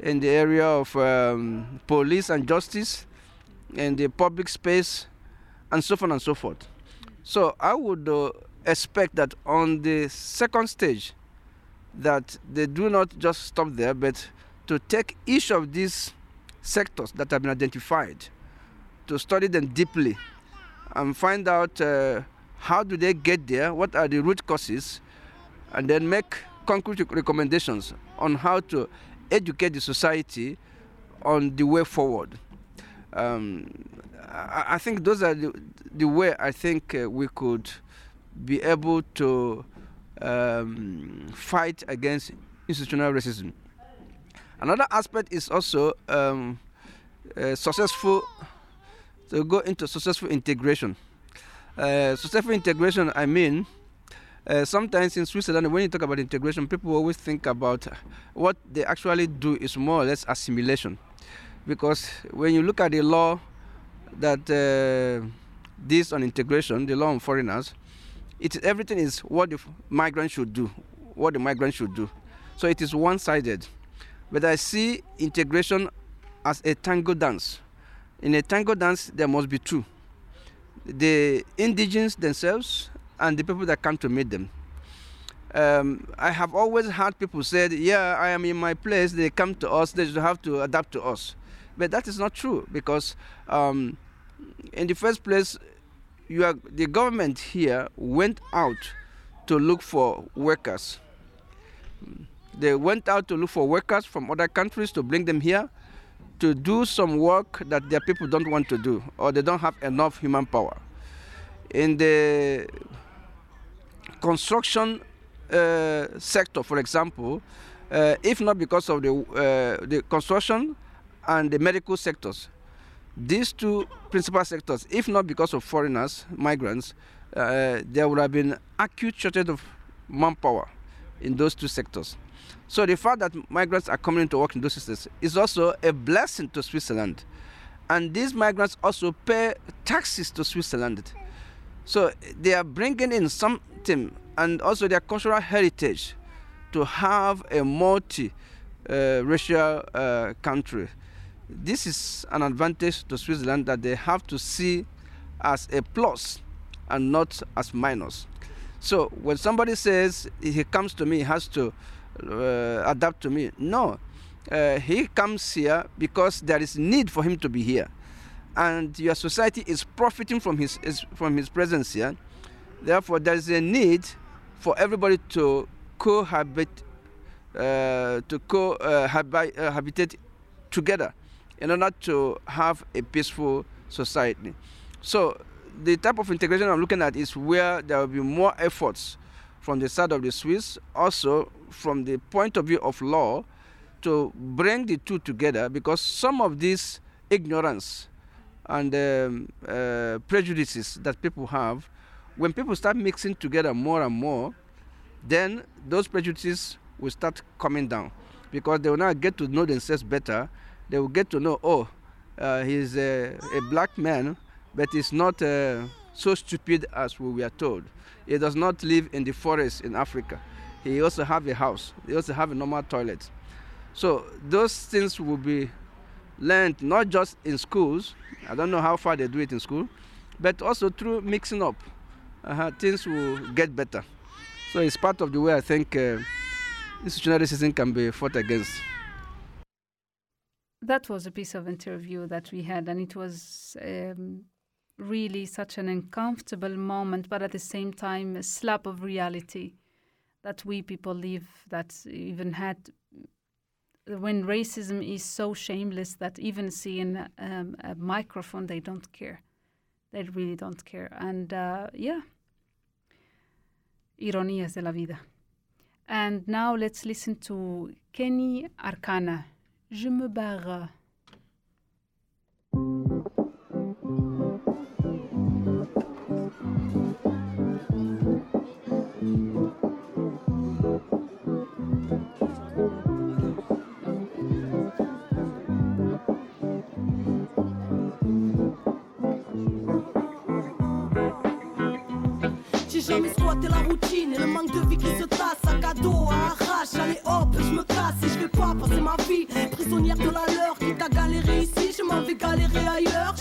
in the area of um, police and justice, in the public space, and so on and so forth. So I would uh, expect that on the second stage, that they do not just stop there, but to take each of these sectors that have been identified, to study them deeply, and find out uh, how do they get there, what are the root causes, and then make concrete recommendations on how to educate the society on the way forward. Um, I, I, think those are the, the way I think uh, we could be able to um, fight against institutional racism. Another aspect is also um, uh, successful to go into successful integration. Uh, successful integration, I mean, uh, sometimes in Switzerland, when you talk about integration, people always think about what they actually do is more or less assimilation. Because when you look at the law that uh, this on integration, the law on foreigners, it everything is what the migrant should do, what the migrant should do. So it is one-sided. But I see integration as a tango dance. In a tango dance, there must be two: the indigenes themselves and the people that come to meet them. Um, I have always heard people say, "Yeah, I am in my place. They come to us. They have to adapt to us." But that is not true because, um, in the first place, you are, the government here went out to look for workers. They went out to look for workers from other countries to bring them here to do some work that their people don't want to do or they don't have enough human power. In the construction uh, sector, for example, uh, if not because of the, uh, the construction and the medical sectors, these two principal sectors, if not because of foreigners, migrants, uh, there would have been acute shortage of manpower in those two sectors. So the fact that migrants are coming to work in those sectors is also a blessing to Switzerland. and these migrants also pay taxes to Switzerland. So they are bringing in something and also their cultural heritage to have a multi uh, racial uh, country. This is an advantage to Switzerland that they have to see as a plus and not as minus. So when somebody says he comes to me, he has to uh, adapt to me. No, uh, he comes here because there is need for him to be here, and your society is profiting from his is, from his presence here. Therefore, there is a need for everybody to cohabit, uh, to cohabitate uh, together, in order to have a peaceful society. So, the type of integration I'm looking at is where there will be more efforts from the side of the Swiss, also from the point of view of law, to bring the two together because some of this ignorance and um, uh, prejudices that people have, when people start mixing together more and more, then those prejudices will start coming down because they will now get to know themselves better. They will get to know, oh, uh, he's a, a, black man, but he's not uh, so stupid as we were told. He does not live in the forest in Africa. He also have a house. He also have a normal toilet. So those things will be learned not just in schools. I don't know how far they do it in school, but also through mixing up. Uh, things will get better. So it's part of the way I think uh, institutional racism can be fought against. That was a piece of interview that we had, and it was um, really such an uncomfortable moment, but at the same time, a slap of reality that we people live that even had when racism is so shameless that even seeing um, a microphone they don't care. They really don't care. And uh, yeah. Ironías de la vida. And now let's listen to Keny Arkana je me barre jamais squatter la routine et le manque de vie qui se tasse à cadeau, à arrache, allez hop, je me casse et je vais pas passer ma vie prisonnière de la leur qui t'a galéré ici, je m'en vais galérer ailleurs.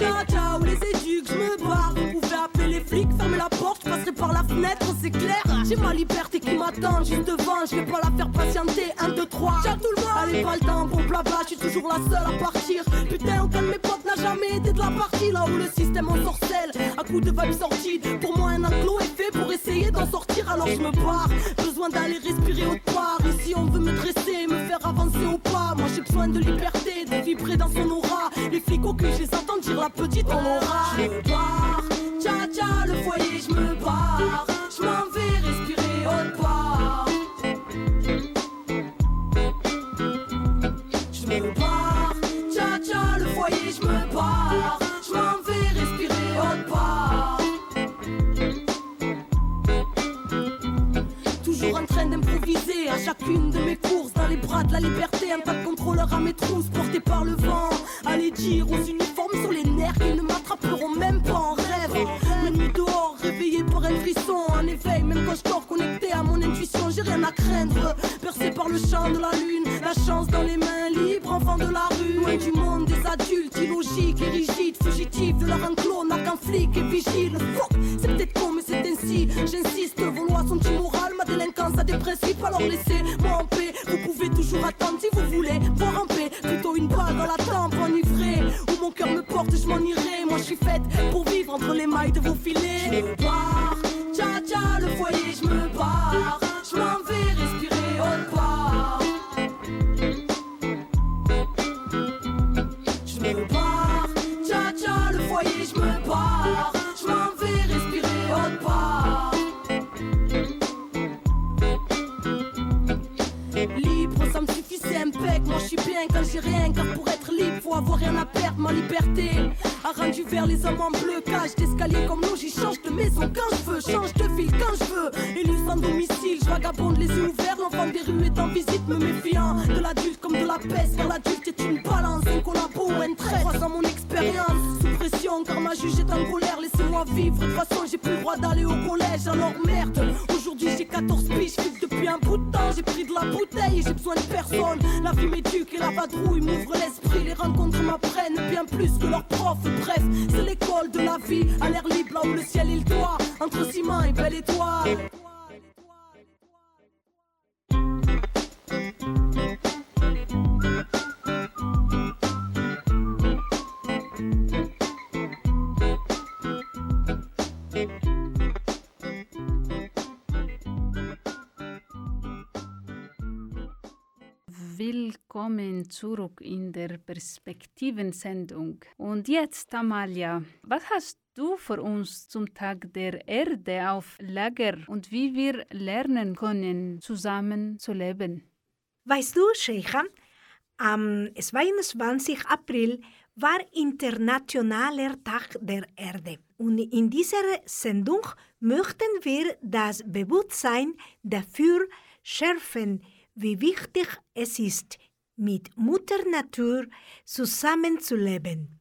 Fenêtre, c'est clair. J'ai ma liberté qui m'attend juste devant, je vais pas la faire patienter. 1, 2, 3, ciao tout le monde, allez pas le temps pour blabla, je suis toujours la seule à partir. Putain, aucun de mes potes n'a jamais été de la partie là où le système en sorcelle, à coup de vibes sorties. Pour moi, un enclos est fait pour essayer d'en sortir, alors je me barre. Besoin d'aller respirer autre part. Ici, on veut me dresser, me faire avancer au pas. Moi, j'ai besoin de liberté, de vibrer dans son aura. Les flics au cul, je les dire la petite en aura. Je me. Je m'en vais c'est l'école de la vie, à l'air libre, là le ciel le toit. Entre ciment et belle étoile. Willkommen zurück in der Perspektivensendung. Und jetzt, Amalia, was hast du für uns zum Tag der Erde auf Lager und wie wir lernen können, zusammen zu leben? Weißt du, Sheikha, am 22. April war Internationaler Tag der Erde. Und in dieser Sendung möchten wir das Bewusstsein dafür schärfen, wie wichtig es ist, mit Mutter Natur zusammenzuleben.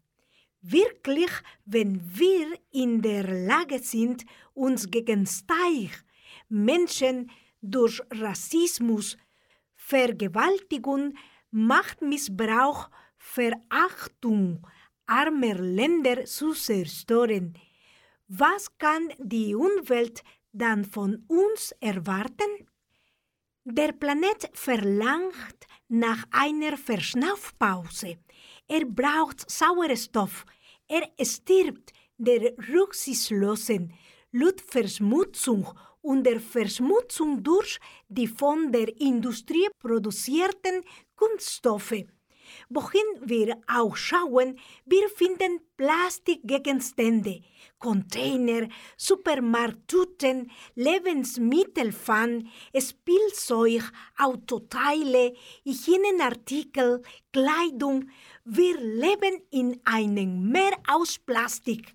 Wirklich, wenn wir in der Lage sind, uns gegenseitig Menschen durch Rassismus, Vergewaltigung, Machtmissbrauch, Verachtung armer Länder zu zerstören, was kann die Umwelt dann von uns erwarten? Der Planet verlangt nach einer Verschnaufpause. Er braucht Sauerstoff. Er stirbt der rücksichtslosen Luftverschmutzung und der Verschmutzung durch die von der Industrie produzierten Kunststoffe. Wohin wir auch schauen, wir finden Plastikgegenstände, Container, Supermarkttüten, Lebensmittelpfannen, Spielzeug, Autoteile, Hygienenartikel, Kleidung. Wir leben in einem Meer aus Plastik.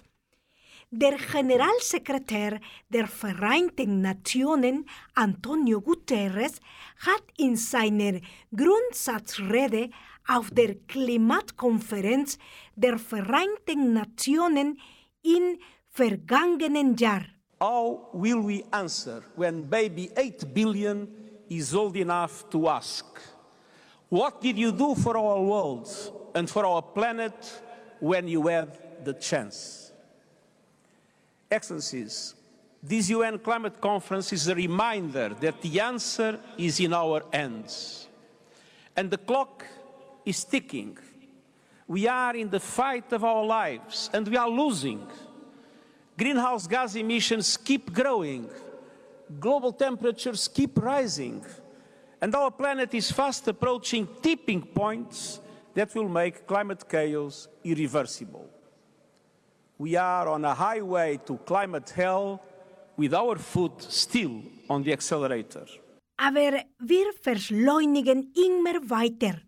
Der Generalsekretär der Vereinten Nationen, Antonio Guterres, hat in seiner Grundsatzrede auf der Klimatkonferenz der Vereinten Nationen im vergangenen Jahr. How will we answer when baby 8 billion is old enough to ask, What did you do for our world and for our planet when you had the chance? Excellencies, this UN climate conference is a reminder that the answer is in our hands. And the clock is ticking. We are in the fight of our lives and we are losing. Greenhouse gas emissions keep growing. Global temperatures keep rising. And our planet is fast approaching tipping points that will make climate chaos irreversible. We are on a highway to climate hell with our foot still on the accelerator. Aber wir verschleunigen immer weiter.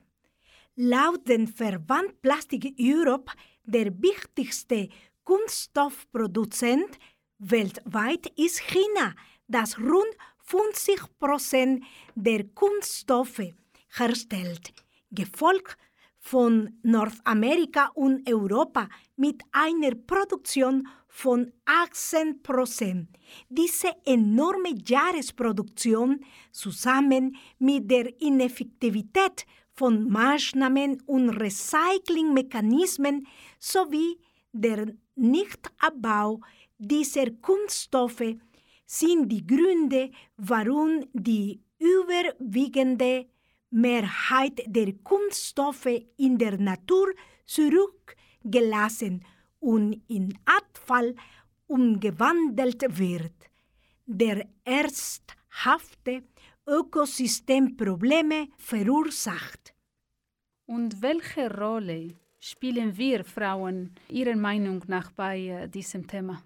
Laut dem Verband Plastic Europe, der wichtigste Kunststoffproduzent weltweit ist China, das rund 50 Prozent der Kunststoffe herstellt, gefolgt von Nordamerika und Europa mit einer Produktion von 18 Prozent. Diese enorme Jahresproduktion zusammen mit der Ineffektivität von Maßnahmen und Recyclingmechanismen sowie der Nichtabbau dieser Kunststoffe sind die Gründe, warum die überwiegende Mehrheit der Kunststoffe in der Natur zurückgelassen und in Abfall umgewandelt wird, der ernsthafte Ökosystemprobleme verursacht. Und welche Rolle spielen wir Frauen Ihrer Meinung nach bei äh, diesem Thema?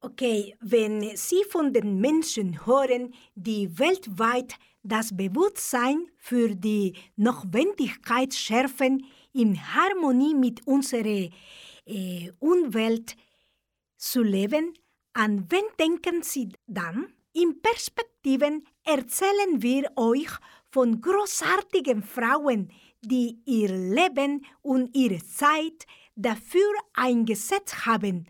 Okay, wenn Sie von den Menschen hören, die weltweit das Bewusstsein für die Notwendigkeit schärfen, in Harmonie mit unserer äh, Umwelt zu leben, an wen denken Sie dann? In Perspektiven erzählen wir euch von großartigen Frauen, die ihr Leben und ihre Zeit dafür eingesetzt haben,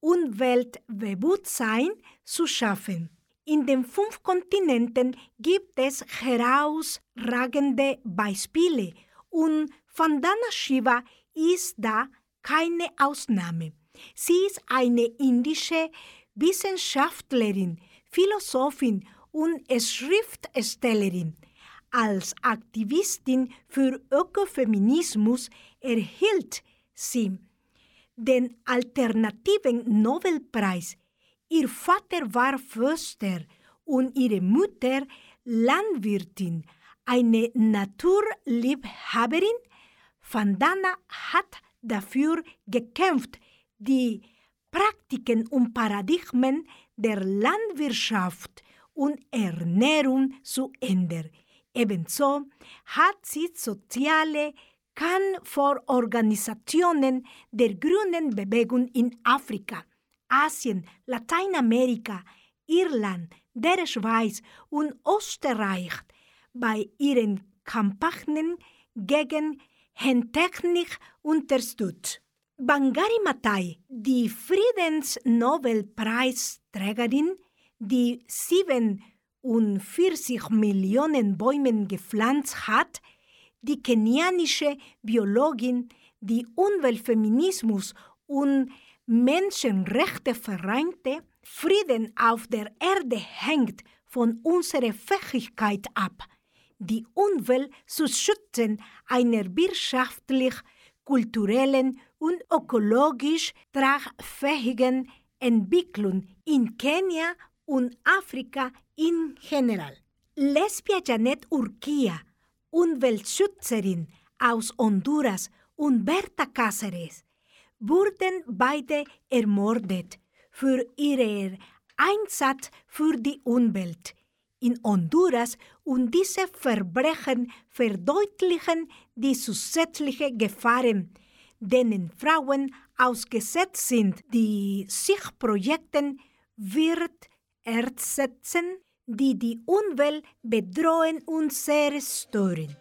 Umweltbewusstsein zu schaffen. In den fünf Kontinenten gibt es herausragende Beispiele und Vandana Shiva ist da keine Ausnahme. Sie ist eine indische Wissenschaftlerin, Philosophin und Schriftstellerin. Als Aktivistin für Ökofeminismus erhielt sie den alternativen Nobelpreis. Ihr Vater war Förster und ihre Mutter Landwirtin, eine Naturliebhaberin. Vandana hat dafür gekämpft, die Praktiken und Paradigmen der Landwirtschaft und Ernährung zu ändern. Ebenso hat sie soziale Kann-Vor-Organisationen der grünen Bewegung in Afrika, Asien, Lateinamerika, Irland, der Schweiz und Österreich bei ihren Kampagnen gegen Gentechnik unterstützt. Bangari Matai, die Friedensnobelpreisträgerin, die 47 Millionen Bäume gepflanzt hat, die kenianische Biologin, die Umweltfeminismus und Menschenrechte vereinte, Frieden auf der Erde hängt von unserer Fähigkeit ab, die Umwelt zu schützen einer wirtschaftlich, kulturellen und ökologisch tragfähigen Entwicklung in Kenia und Afrika in general. Lesbia Janet Urquía, Umweltschützerin aus Honduras und Berta Cáceres, wurden beide ermordet für ihren Einsatz für die Umwelt in Honduras und diese Verbrechen verdeutlichen die zusätzlichen Gefahren, denen Frauen ausgesetzt sind, die sich Projekten wird ersetzen, die die Umwelt bedrohen und zerstören.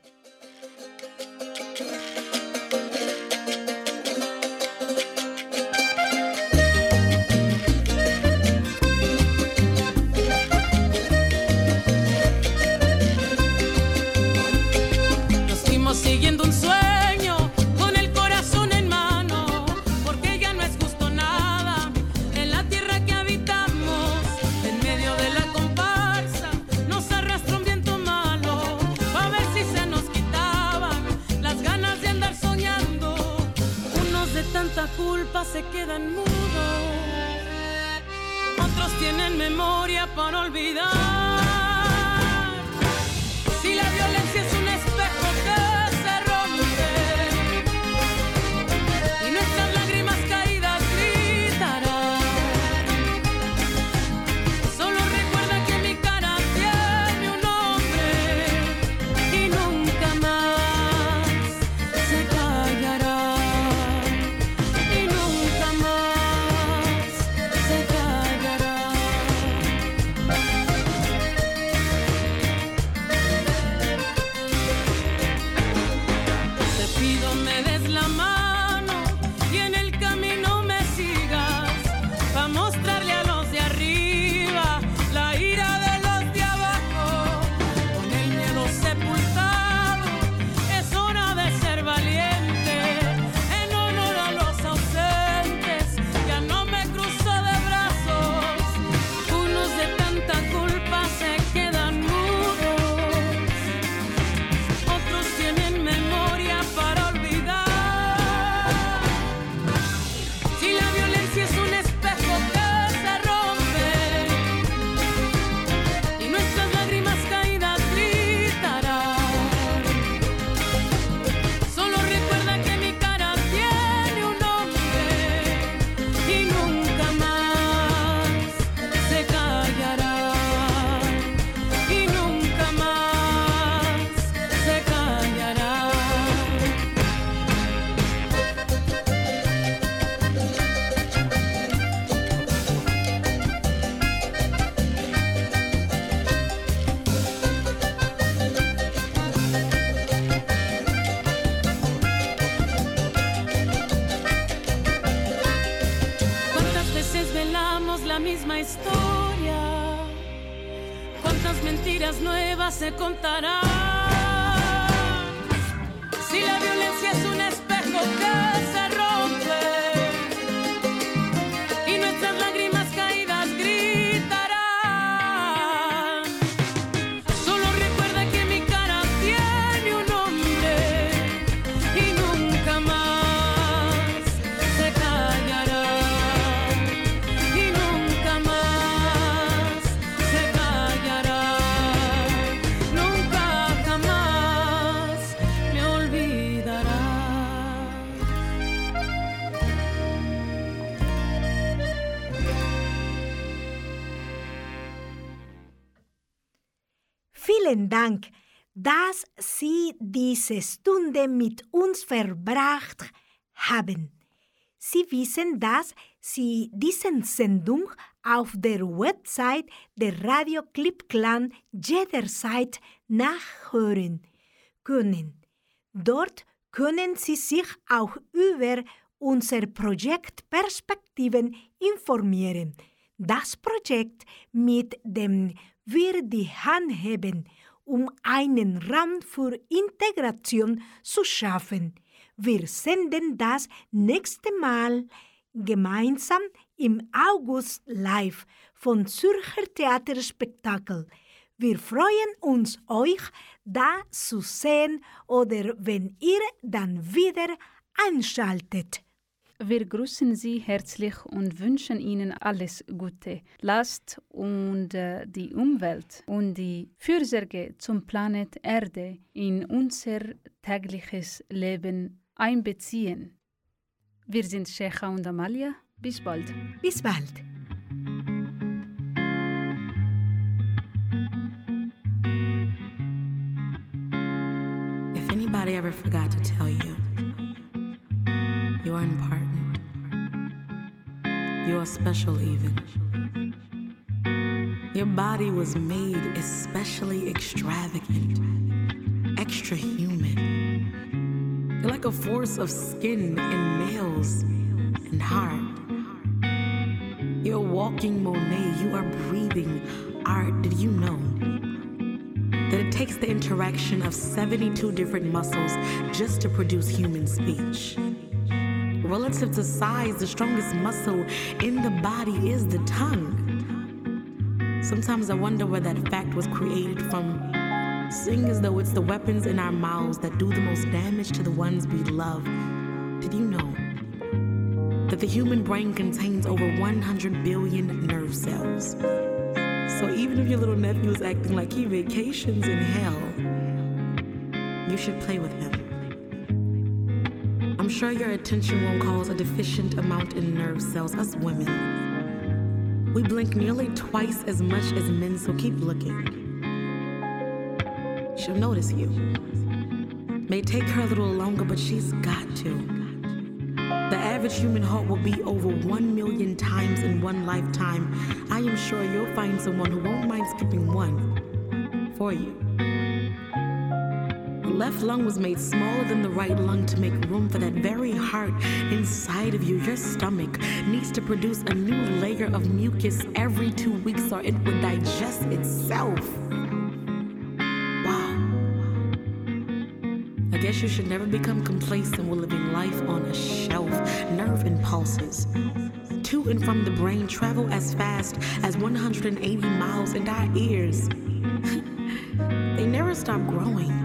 Memoria para olvidar. se contará. Diese Stunde mit uns verbracht haben. Sie wissen, dass Sie diese Sendung auf der Website der Radio Clip Clan jederzeit nachhören können. Dort können Sie sich auch über unser Projekt Perspektiven informieren. Das Projekt, mit dem wir die Hand heben, um einen Raum für Integration zu schaffen. Wir senden das nächste Mal gemeinsam im August live von Zürcher Theaterspektakel. Wir freuen uns, euch da zu sehen oder wenn ihr dann wieder einschaltet. Wir grüßen Sie herzlich und wünschen Ihnen alles Gute. Lasst und äh, die Umwelt und die Fürsorge zum Planet Erde in unser tägliches Leben einbeziehen. Wir sind Shecha und Amalia. Bis bald. Bis bald. If anybody ever forgot to tell you, you're. You're special, even. Your body was made especially extravagant, extra human. You're like a force of skin and nails and heart. You're walking Monet. You are breathing art. Did you know? that it takes the interaction of 72 different muscles just to produce human speech. Relative to size, the strongest muscle in the body is the tongue. Sometimes I wonder where that fact was created from. Seeing as though it's the weapons in our mouths that do the most damage to the ones we love. Did you know that the human brain contains over 100 billion nerve cells? So even if your little nephew is acting like he vacations in hell, you should play with him. Sure your attention won't cause a deficient amount in nerve cells. Us women, we blink nearly twice as much as men, so keep looking. She'll notice you. May take her a little longer, but she's got to. The average human heart will beat over one million times in one lifetime. I am sure you'll find someone who won't mind skipping one for you. Left lung was made smaller than the right lung to make room for that very heart inside of you. Your stomach needs to produce a new layer of mucus every two weeks or it would digest itself. Wow. I guess you should never become complacent with living life on a shelf. Nerve impulses to and from the brain travel as fast as 180 miles in our ears. they never stop growing.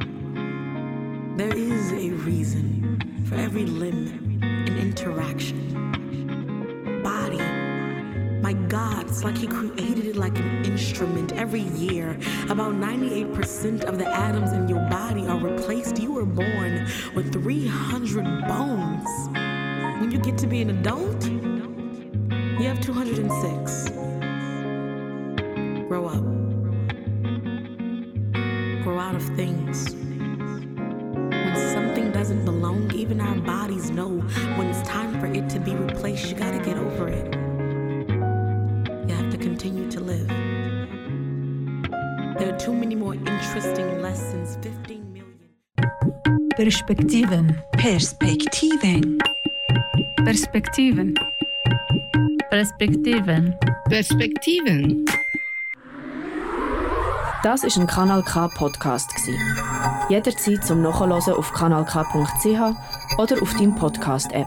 There is a reason for every limb and interaction. Body. My God, it's like He created it like an instrument. Every year, about 98% of the atoms in your body are replaced. You were born with 300 bones. When you get to be an adult, you have 206. Grow up. Grow out of things. Perspektiven. Perspektiven. Perspektiven. Das ist ein Kanal K Podcast Jederzeit zum Nachhören auf kanalk.ch oder auf deinem Podcast App.